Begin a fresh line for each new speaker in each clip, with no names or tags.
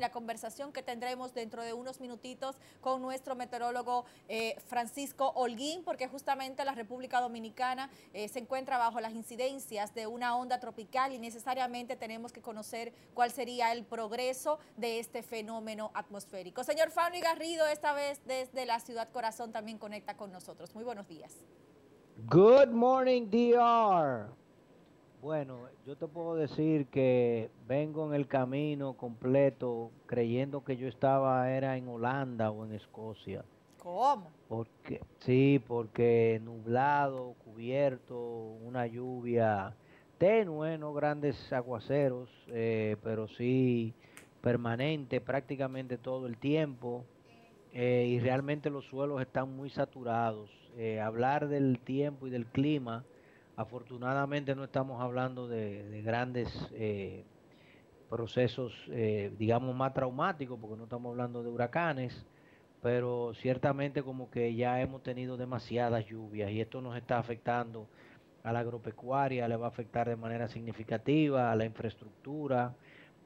La conversación que tendremos dentro de unos minutitos con nuestro meteorólogo eh, Francisco Holguín, porque justamente la República Dominicana eh, se encuentra bajo las incidencias de una onda tropical y necesariamente tenemos que conocer cuál sería el progreso de este fenómeno atmosférico. Señor Fauno Garrido, esta vez desde la ciudad corazón también conecta con nosotros. Muy buenos días.
Good morning, DR. Bueno, yo te puedo decir que vengo en el camino completo creyendo que yo estaba era en Holanda o en Escocia.
¿Cómo?
Porque sí, porque nublado, cubierto, una lluvia tenue, no grandes aguaceros, eh, pero sí permanente prácticamente todo el tiempo. Eh, y realmente los suelos están muy saturados. Eh, hablar del tiempo y del clima Afortunadamente no estamos hablando de, grandes eh, procesos, eh, digamos, más traumáticos, porque no estamos hablando de huracanes, pero ciertamente como que ya hemos tenido demasiadas lluvias y esto nos está afectando a la agropecuaria, le va a afectar de manera significativa a la infraestructura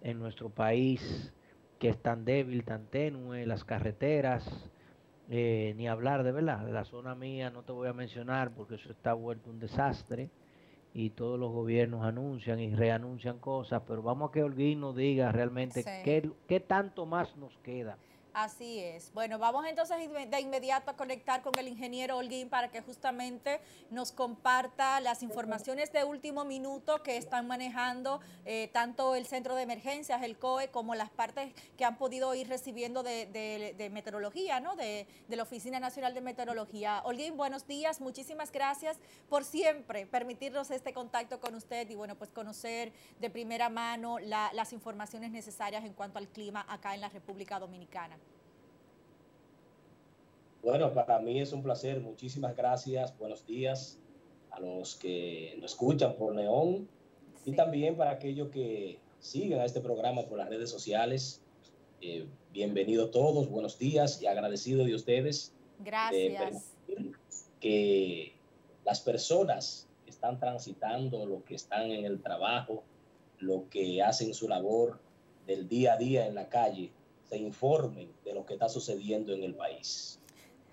en nuestro país que es tan débil, tan tenue, las carreteras, eh, ni hablar de verdad. De la zona mía no te voy a mencionar porque eso está vuelto un desastre y todos los gobiernos anuncian y reanuncian cosas, pero vamos a que Holguín nos diga realmente qué, qué tanto más nos queda
Así es. Bueno, vamos entonces de inmediato a conectar con el ingeniero Holguín para que justamente nos comparta las informaciones de último minuto que están manejando eh, tanto el Centro de Emergencias, el COE, como las partes que han podido ir recibiendo de, meteorología, ¿no? De, la Oficina Nacional de Meteorología. Holguín, buenos días. Muchísimas gracias por siempre permitirnos este contacto con usted y, bueno, pues conocer de primera mano las informaciones necesarias en cuanto al clima acá en la República Dominicana.
Bueno, para mí es un placer. Muchísimas gracias. Buenos días a los que nos escuchan por Neón y también para aquellos que siguen a este programa por las redes sociales. Eh, bienvenidos todos, buenos días y agradecido de ustedes.
Gracias.
que las personas que están transitando, lo que están en el trabajo, lo que hacen su labor del día a día en la calle, se informen de lo que está sucediendo en el país.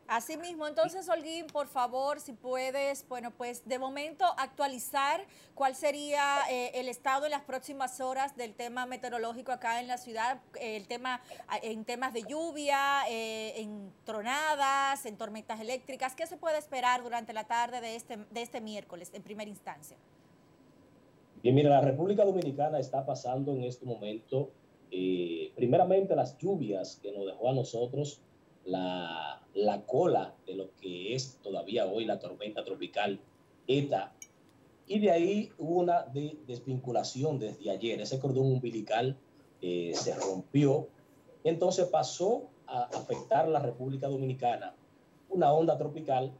Asimismo, entonces, Holguín, por favor, si puedes, bueno, pues de momento actualizar cuál sería eh, el estado en las próximas horas del tema meteorológico acá en la ciudad, el tema en temas de lluvia, eh, en tronadas, en tormentas eléctricas. ¿Qué se puede esperar durante la tarde de este, de este miércoles en primera instancia?
Bien, mira, la República Dominicana está pasando en este momento, eh, primeramente, las lluvias que nos dejó a nosotros la, la cola de lo que es todavía hoy la tormenta tropical ETA. Y de ahí hubo una desvinculación desde ayer. Ese cordón umbilical eh, se rompió. Entonces pasó a afectar la República Dominicana una onda tropical,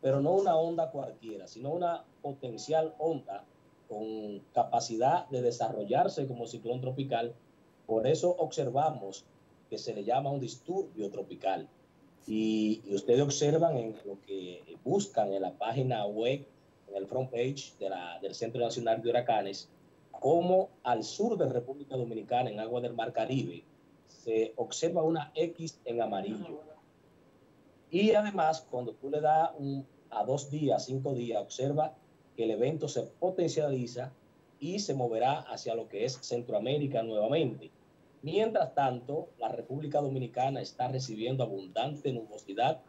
pero no una onda cualquiera, sino una potencial onda con capacidad de desarrollarse como ciclón tropical. Por eso observamos que se le llama un disturbio tropical. Y, ustedes observan en lo que buscan en la página web, en el front page de la, del Centro Nacional de Huracanes, como al sur de República Dominicana, en agua del Mar Caribe, se observa una X en amarillo. Y además, cuando tú le das a dos días, cinco días, observa que el evento se potencializa y se moverá hacia lo que es Centroamérica nuevamente. Mientras tanto, la República Dominicana está recibiendo abundante nubosidad.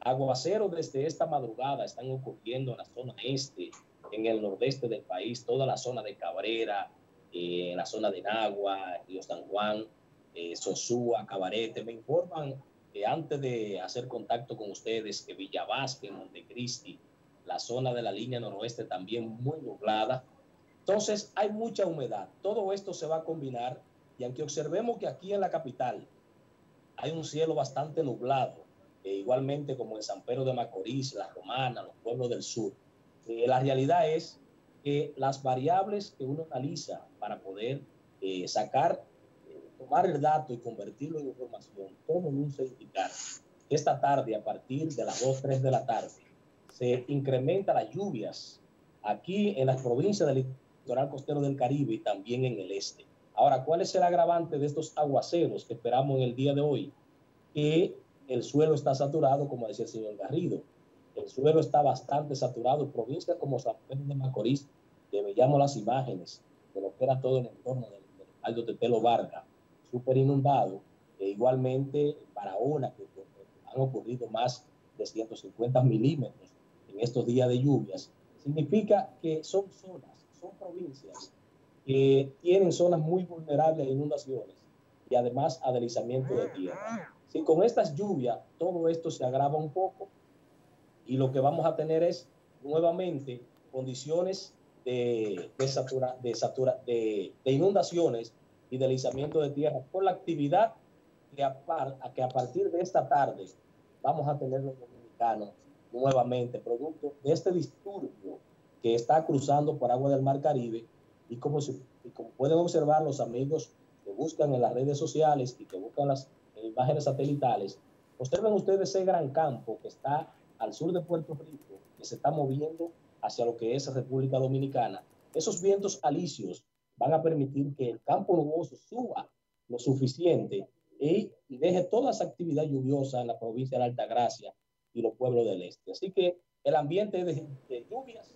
Aguaceros desde esta madrugada están ocurriendo en la zona este, en el nordeste del país, toda la zona de Cabrera, eh, en la zona de Nagua, Río San Juan, eh, Sosúa, Cabarete. Me informan que antes de hacer contacto con ustedes que Villavasque, Montecristi, la zona de la línea noroeste también muy nublada. Entonces hay mucha humedad. Todo esto se va a combinar y aunque observemos que aquí en la capital hay un cielo bastante nublado, e igualmente como en San Pedro de Macorís, La Romana, los pueblos del sur, eh, la realidad es que las variables que uno analiza para poder eh, sacar, eh, tomar el dato y convertirlo en información, todo luce indicar que esta tarde, a partir de las 2, 3 de la tarde, se incrementa las lluvias aquí en las provincias del litoral costero del Caribe y también en el este. Ahora, ¿cuál es el agravante de estos aguaceros que esperamos en el día de hoy? Que el suelo está saturado, como decía el señor Garrido. El suelo está bastante saturado. Provincias como San Pedro de Macorís, que veíamos las imágenes de lo que era todo el entorno del, Aldo Tetelo Vargas, súper inundado. E igualmente Barahona, que han ocurrido más de 150 milímetros en estos días de lluvias. Significa que son zonas, son provincias que tienen zonas muy vulnerables a inundaciones y además a deslizamiento de tierra. Si con estas lluvias todo esto se agrava un poco y lo que vamos a tener es nuevamente condiciones de, de, satura, de, satura, de, de, inundaciones y deslizamiento de tierra por la actividad que a, que a partir de esta tarde vamos a tener los dominicanos nuevamente, producto de este disturbio que está cruzando por agua del Mar Caribe y como, y como pueden observar los amigos que buscan en las redes sociales y que buscan las imágenes satelitales, observen ustedes ese gran campo que está al sur de Puerto Rico, que se está moviendo hacia lo que es República Dominicana. Esos vientos alisios van a permitir que el campo nuboso suba lo suficiente y, deje toda esa actividad lluviosa en la provincia de Altagracia y los pueblos del este. Así que el ambiente de, de lluvias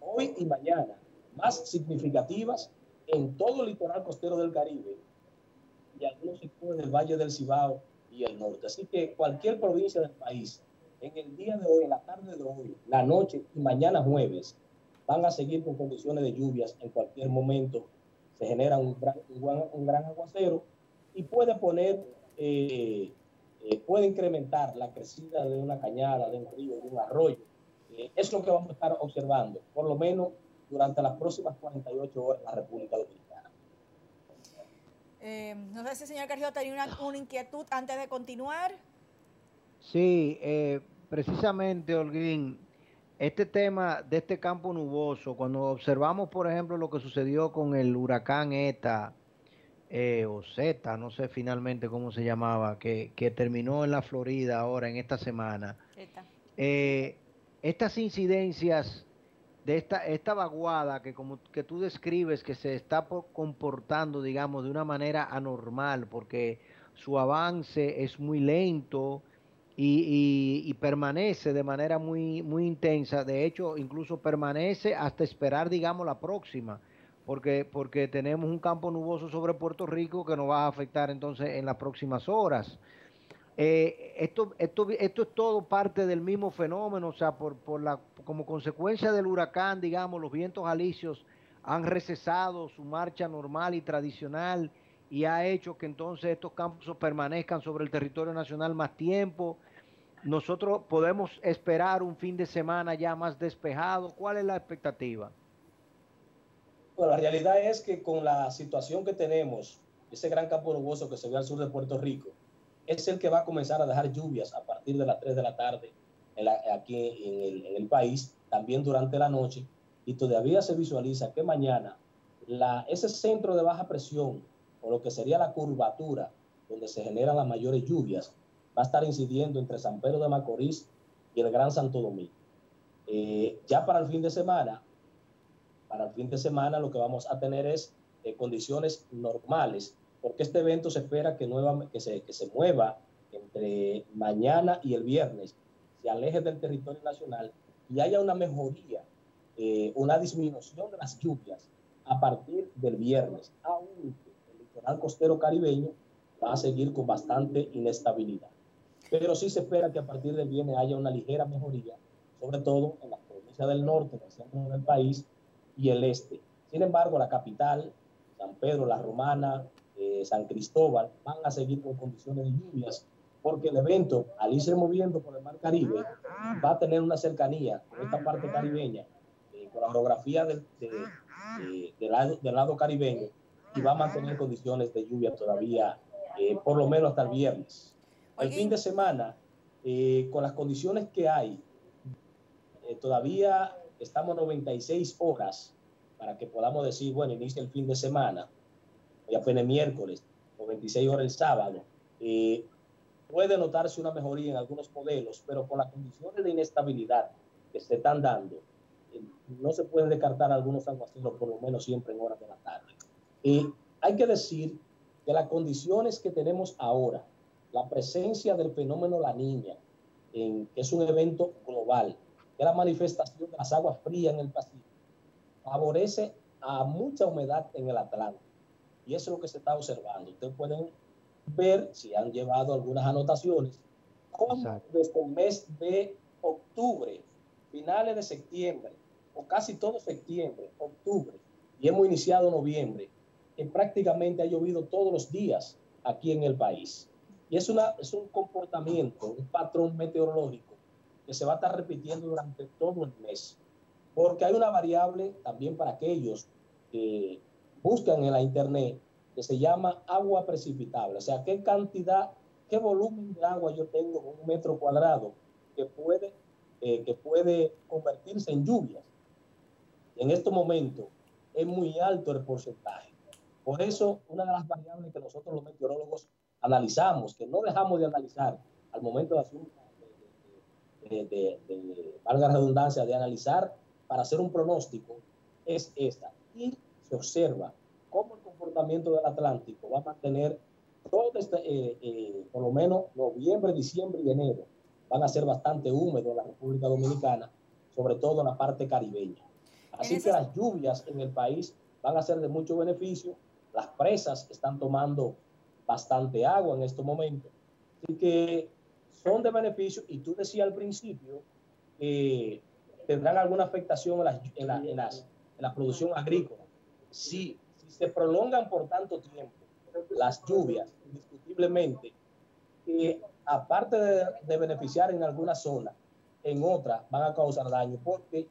hoy y mañana más significativas en todo el litoral costero del Caribe y algunos sectores del Valle del Cibao y el norte. Así que cualquier provincia del país, en el día de hoy, en la tarde de hoy, la noche y mañana jueves, van a seguir con condiciones de lluvias en cualquier momento. Se genera un gran, un gran aguacero y puede poner, eh, eh, puede incrementar la crecida de una cañada, de un río, de un arroyo. Eh, es lo que vamos a estar observando, por lo menos durante las próximas 48 horas en la República Dominicana.
Eh, no sé si el señor Carrió tenía una, una, inquietud antes de continuar.
Sí, eh, precisamente, Holguín, este tema de este campo nuboso, cuando observamos, por ejemplo, lo que sucedió con el huracán ETA, eh, o Z, no sé finalmente cómo se llamaba, que, que, terminó en la Florida ahora en esta semana. Eh, estas incidencias de esta, esta vaguada que como que tú describes que se está comportando, digamos, de una manera anormal, porque su avance es muy lento y, y, permanece de manera muy, muy intensa. De hecho, incluso permanece hasta esperar, digamos, la próxima, porque, porque tenemos un campo nuboso sobre Puerto Rico que nos va a afectar entonces en las próximas horas. Eh, esto, esto, esto es todo parte del mismo fenómeno, o sea, por, por la, como consecuencia del huracán, digamos, los vientos alisios han recesado su marcha normal y tradicional y ha hecho que entonces estos campos permanezcan sobre el territorio nacional más tiempo. Nosotros podemos esperar un fin de semana ya más despejado. ¿Cuál es la expectativa?
La realidad es que con la situación que tenemos, ese gran campo nuboso que se ve al sur de Puerto Rico, es el que va a comenzar a dejar lluvias a partir de las 3 de la tarde aquí en el, en el, país, también durante la noche, y todavía se visualiza que mañana la, ese centro de baja presión, o lo que sería la curvatura, donde se generan las mayores lluvias, va a estar incidiendo entre San Pedro de Macorís y el Gran Santo Domingo. Eh, ya para el fin de semana, para el fin de semana lo que vamos a tener es eh, condiciones normales porque este evento se espera que, nueva, que, se, que se mueva entre mañana y el viernes, se aleje del territorio nacional y haya una mejoría, eh, una disminución de las lluvias a partir del viernes, aunque el litoral costero caribeño va a seguir con bastante inestabilidad. Pero sí se espera que a partir del viernes haya una ligera mejoría, sobre todo en las provincias del norte, del centro del país y el este. Sin embargo, la capital, San Pedro, La Romana, San Cristóbal van a seguir con condiciones de lluvias, porque el evento, al irse moviendo por el Mar Caribe, va a tener una cercanía con esta parte caribeña, eh, con la orografía de, de, del, lado, del lado caribeño y va a mantener condiciones de lluvia todavía, eh, por lo menos hasta el viernes. El fin de semana, eh, con las condiciones que hay, todavía estamos 96 horas para que podamos decir, bueno, inicia el fin de semana, hoy apenas miércoles, o 26 horas el sábado. puede notarse una mejoría en algunos modelos, pero con las condiciones de inestabilidad que se están dando, no se pueden descartar algunos aguaceros, por lo menos siempre en horas de la tarde. Y hay que decir que las condiciones que tenemos ahora, la presencia del fenómeno La Niña, que es un evento global, que la manifestación de las aguas frías en el Pacífico, favorece a mucha humedad en el Atlántico. Y eso es lo que se está observando. Ustedes pueden ver, si han llevado algunas anotaciones, cómo desde el mes de octubre, finales de septiembre, o casi todo septiembre, octubre, y hemos iniciado noviembre, que prácticamente ha llovido todos los días aquí en el país. Y es, una, es un comportamiento, un patrón meteorológico que se va a estar repitiendo durante todo el mes. Porque hay una variable también para aquellos que buscan en la internet que se llama agua precipitable. O sea, qué cantidad, qué volumen de agua yo tengo en un metro cuadrado que puede, eh, que puede convertirse en lluvias. En estos momentos es muy alto el porcentaje. Por eso, una de las variables que nosotros los meteorólogos analizamos, que no dejamos de analizar al momento de hacer, de, de, de, valga la redundancia, de analizar para hacer un pronóstico, es esta. Y se observa cómo el comportamiento del Atlántico va a mantener todo este, eh, eh, por lo menos noviembre, diciembre y enero, van a ser bastante húmedos en la República Dominicana, sobre todo en la parte caribeña. Así que las lluvias en el país van a ser de mucho beneficio. Las presas están tomando bastante agua en estos momentos. Así que son de beneficio. Y tú decías al principio que tendrán alguna afectación en la, en, la, producción agrícola. Si, si se prolongan por tanto tiempo las lluvias, indiscutiblemente, que aparte de, de beneficiar en alguna zona, en otras van a causar daño porque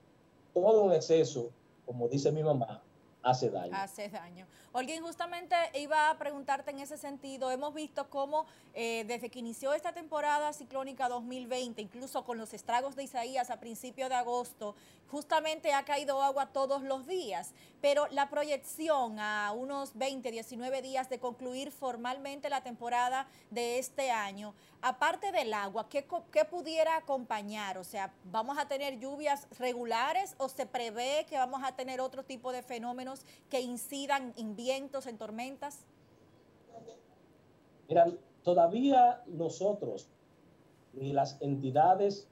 todo un exceso, como dice mi mamá, hace daño.
Hace daño. Olguín, justamente iba a preguntarte en ese sentido. Hemos visto cómo eh, desde que inició esta temporada ciclónica 2020, incluso con los estragos de Isaías a principios de agosto, justamente ha caído agua todos los días. Pero la proyección a unos 20, 19 días de concluir formalmente la temporada de este año, aparte del agua, ¿qué, ¿qué, pudiera acompañar? O sea, ¿vamos a tener lluvias regulares o se prevé que vamos a tener otro tipo de fenómenos que incidan en vientos, en tormentas?
Mira, todavía nosotros ni las entidades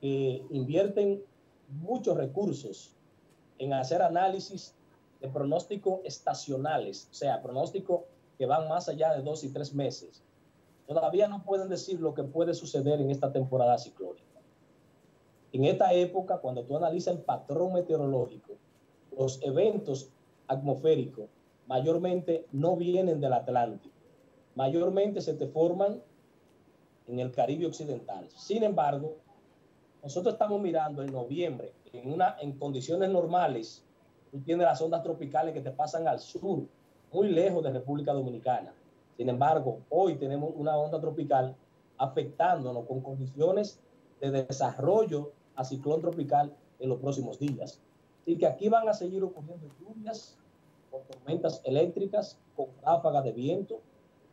que invierten muchos recursos en hacer análisis de pronóstico estacionales, o sea, pronóstico que van más allá de dos y tres meses, todavía no pueden decir lo que puede suceder en esta temporada ciclónica. En esta época, cuando tú analizas el patrón meteorológico, los eventos atmosféricos mayormente no vienen del Atlántico, mayormente se te forman en el Caribe Occidental. Sin embargo, nosotros estamos mirando en noviembre, en, una, en condiciones normales, tú tienes las ondas tropicales que te pasan al sur, muy lejos de República Dominicana. Sin embargo, hoy tenemos una onda tropical afectándonos con condiciones de desarrollo a ciclón tropical en los próximos días. Y que aquí van a seguir ocurriendo lluvias con tormentas eléctricas, con ráfagas de viento,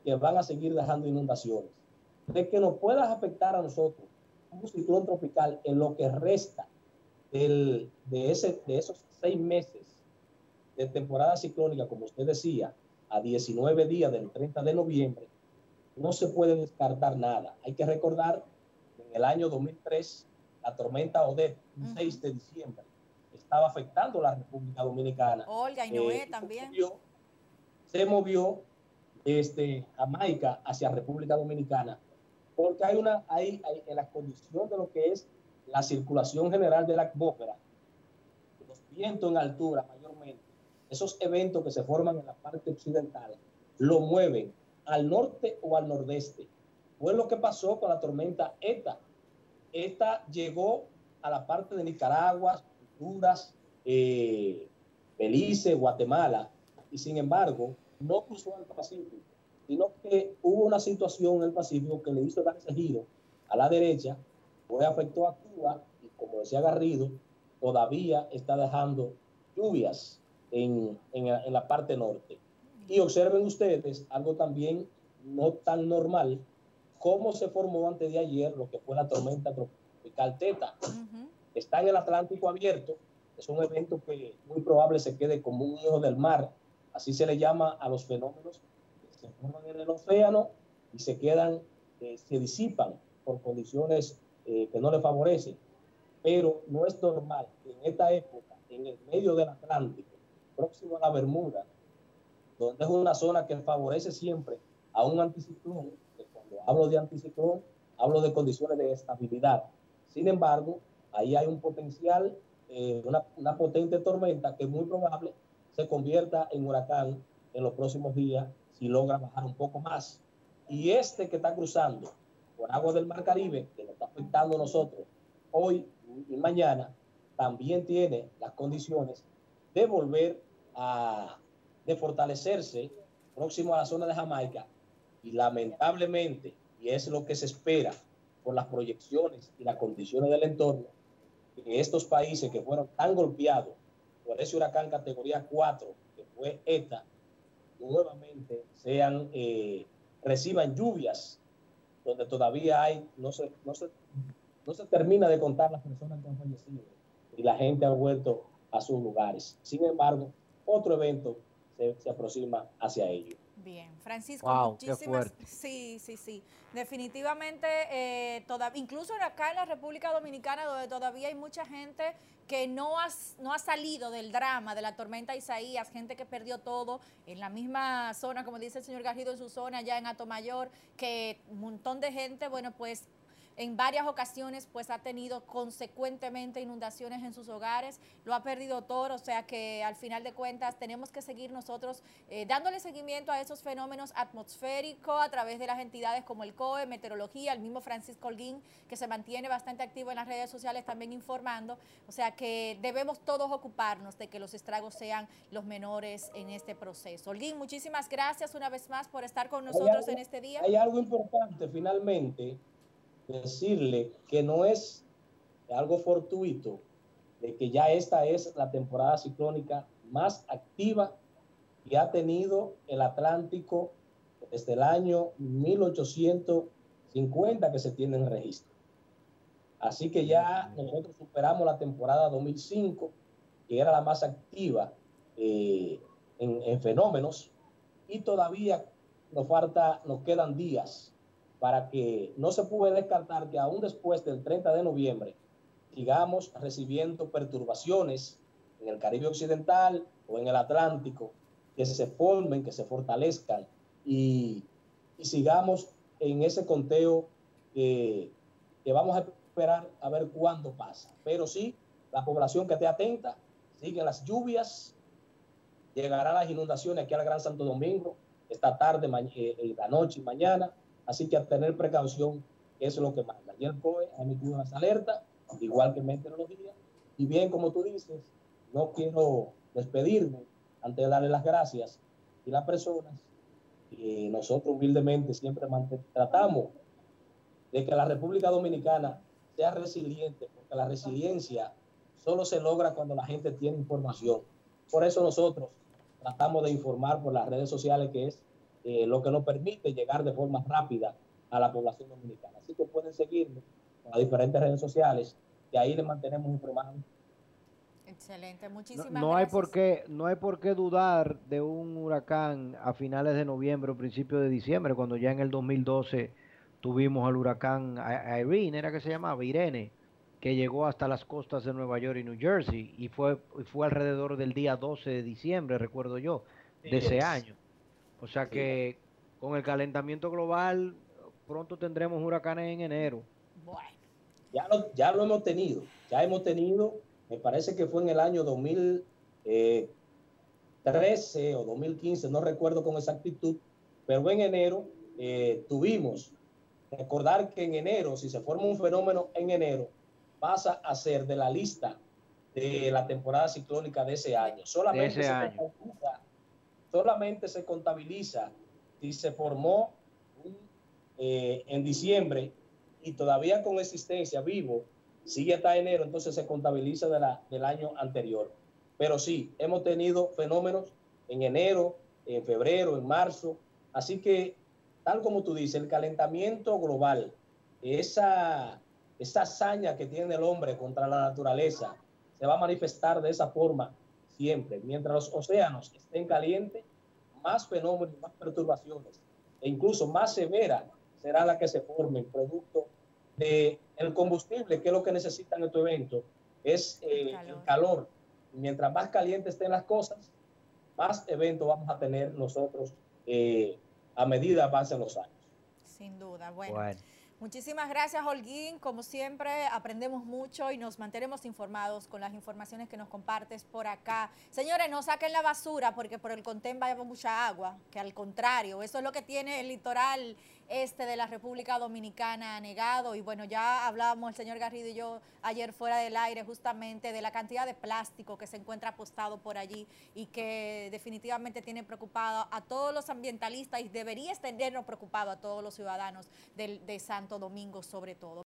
que van a seguir dejando inundaciones. De que nos pueda afectar a nosotros un ciclón tropical en lo que resta del, de, ese, de esos seis meses de temporada ciclónica, como usted decía, a 19 días del 30 de noviembre, no se puede descartar nada. Hay que recordar que en el año 2003, la tormenta Odette, el 6 de diciembre, estaba afectando la República Dominicana.
Olga y Noé eh, también.
Se movió, desde Jamaica hacia República Dominicana, porque hay una, hay, hay, en la condición de lo que es la circulación general de la atmósfera, los vientos en altura mayormente, esos eventos que se forman en la parte occidental, lo mueven al norte o al nordeste. Fue lo que pasó con la tormenta ETA. ETA llegó a la parte de Nicaragua, Honduras, eh, Belice, Guatemala, y sin embargo no cruzó al Pacífico, sino que hubo una situación en el Pacífico que le hizo dar ese giro a la derecha, pues afectó a Cuba y como decía Garrido, todavía está dejando lluvias en, en la parte norte. Y observen ustedes algo también no tan normal, cómo se formó antes de ayer lo que fue la tormenta tropical Teta. Está en el Atlántico abierto, es un evento que muy probable se quede como un hijo del mar, así se le llama a los fenómenos que se forman en el océano y se quedan, eh, se disipan por condiciones eh, que no le favorecen. Pero no es normal que en esta época, en el medio del Atlántico, próximo a la Bermuda, donde es una zona que favorece siempre a un anticiclón, que cuando hablo de anticiclón, hablo de condiciones de estabilidad. Sin embargo, ahí hay un potencial, eh, una, potente tormenta que muy probable se convierta en huracán en los próximos días si logra bajar un poco más. Y este que está cruzando por agua del Mar Caribe, que nos está afectando a nosotros hoy y mañana, también tiene las condiciones de volver a de fortalecerse próximo a la zona de Jamaica y lamentablemente, y es lo que se espera por las proyecciones y las condiciones del entorno, que estos países que fueron tan golpeados por ese huracán categoría 4, que fue ETA, nuevamente sean, eh, reciban lluvias donde todavía hay, no se, no, se, no se termina de contar las personas que han fallecido y la gente ha vuelto a sus lugares. Sin embargo, otro evento se, se aproxima hacia ello.
Bien, Francisco, muchísimas. Sí, sí, sí. Definitivamente, eh, incluso acá en la República Dominicana, donde todavía hay mucha gente que no ha, no ha salido del drama de la tormenta Isaías, gente que perdió todo en la misma zona, como dice el señor Garrido en su zona, ya en Atomayor, que un montón de gente, bueno, pues en varias ocasiones pues ha tenido consecuentemente inundaciones en sus hogares, lo ha perdido todo, o sea que al final de cuentas tenemos que seguir nosotros eh, dándole seguimiento a esos fenómenos atmosféricos a través de las entidades como el COE, Meteorología, el mismo Francisco Holguín, que se mantiene bastante activo en las redes sociales también informando, o sea que debemos todos ocuparnos de que los estragos sean los menores en este proceso. Holguín, muchísimas gracias una vez más por estar con nosotros en este día.
Hay algo importante finalmente decirle que no es algo fortuito de que ya esta es la temporada ciclónica más activa que ha tenido el Atlántico desde el año 1850 que se tiene en registro. Así que ya nosotros superamos la temporada 2005, que era la más activa eh, en, en fenómenos, y todavía nos falta, nos quedan días para que no se puede descartar que aún después del 30 de noviembre sigamos recibiendo perturbaciones en el Caribe Occidental o en el Atlántico, que se formen, que se fortalezcan y, sigamos en ese conteo que, que vamos a esperar a ver cuándo pasa. Pero sí, la población que esté atenta, siguen las lluvias, llegarán las inundaciones aquí al Gran Santo Domingo esta tarde, eh, la noche y mañana Así que a tener precaución, es lo que manda. Y el COE ha emitido unas alertas, igual que Meteorología. Y bien, como tú dices, no quiero despedirme antes de darle las gracias y las personas que nosotros humildemente siempre tratamos de que la República Dominicana sea resiliente, porque la resiliencia solo se logra cuando la gente tiene información. Por eso nosotros tratamos de informar por las redes sociales, que es eh, lo que nos permite llegar de forma rápida a la población dominicana. Así que pueden seguirnos en las diferentes redes sociales y ahí les mantenemos informados.
Excelente, muchísimas
no, no Hay por qué, no hay por qué dudar de un huracán a finales de noviembre o principios de diciembre, cuando ya en el 2012 tuvimos al huracán Irene, era que se llamaba, Irene, que llegó hasta las costas de Nueva York y New Jersey y fue, fue alrededor del día 12 de diciembre, recuerdo yo, de ese año. O sea que con el calentamiento global pronto tendremos huracanes en enero.
Bueno. Ya lo, ya lo hemos tenido, ya hemos tenido, me parece que fue en el año 2013 eh, o 2015, no recuerdo con exactitud, pero en enero eh, tuvimos, recordar que en enero, si se forma un fenómeno en enero, pasa a ser de la lista de la temporada ciclónica de ese año. Solamente,
ese
se,
año.
Solamente se contabiliza si se formó eh, en diciembre y todavía con existencia vivo, sigue hasta enero, entonces se contabiliza del año anterior. Pero sí, hemos tenido fenómenos en enero, en febrero, en marzo. Así que, tal como tú dices, el calentamiento global, esa, esa hazaña que tiene el hombre contra la naturaleza, se va a manifestar de esa forma siempre. Mientras los océanos estén calientes, más fenómenos, más perturbaciones e incluso más severa será la que se formen producto de el combustible, que es lo que necesitan en este evento, es eh, el, calor. el calor. Mientras más calientes estén las cosas, más eventos vamos a tener nosotros eh, a medida pasen los años.
Sin duda, bueno. bueno. Muchísimas gracias, Holguín. Como siempre, aprendemos mucho y nos mantenemos informados con las informaciones que nos compartes por acá. Señores, no saquen la basura porque por el contén va mucha agua, que al contrario, eso es lo que tiene el litoral este de la República Dominicana negado. Y bueno, ya hablábamos el señor Garrido y yo ayer fuera del aire justamente de la cantidad de plástico que se encuentra apostado por allí y que definitivamente tiene preocupado a todos los ambientalistas y debería tenernos preocupado a todos los ciudadanos de Santo Domingo sobre todo.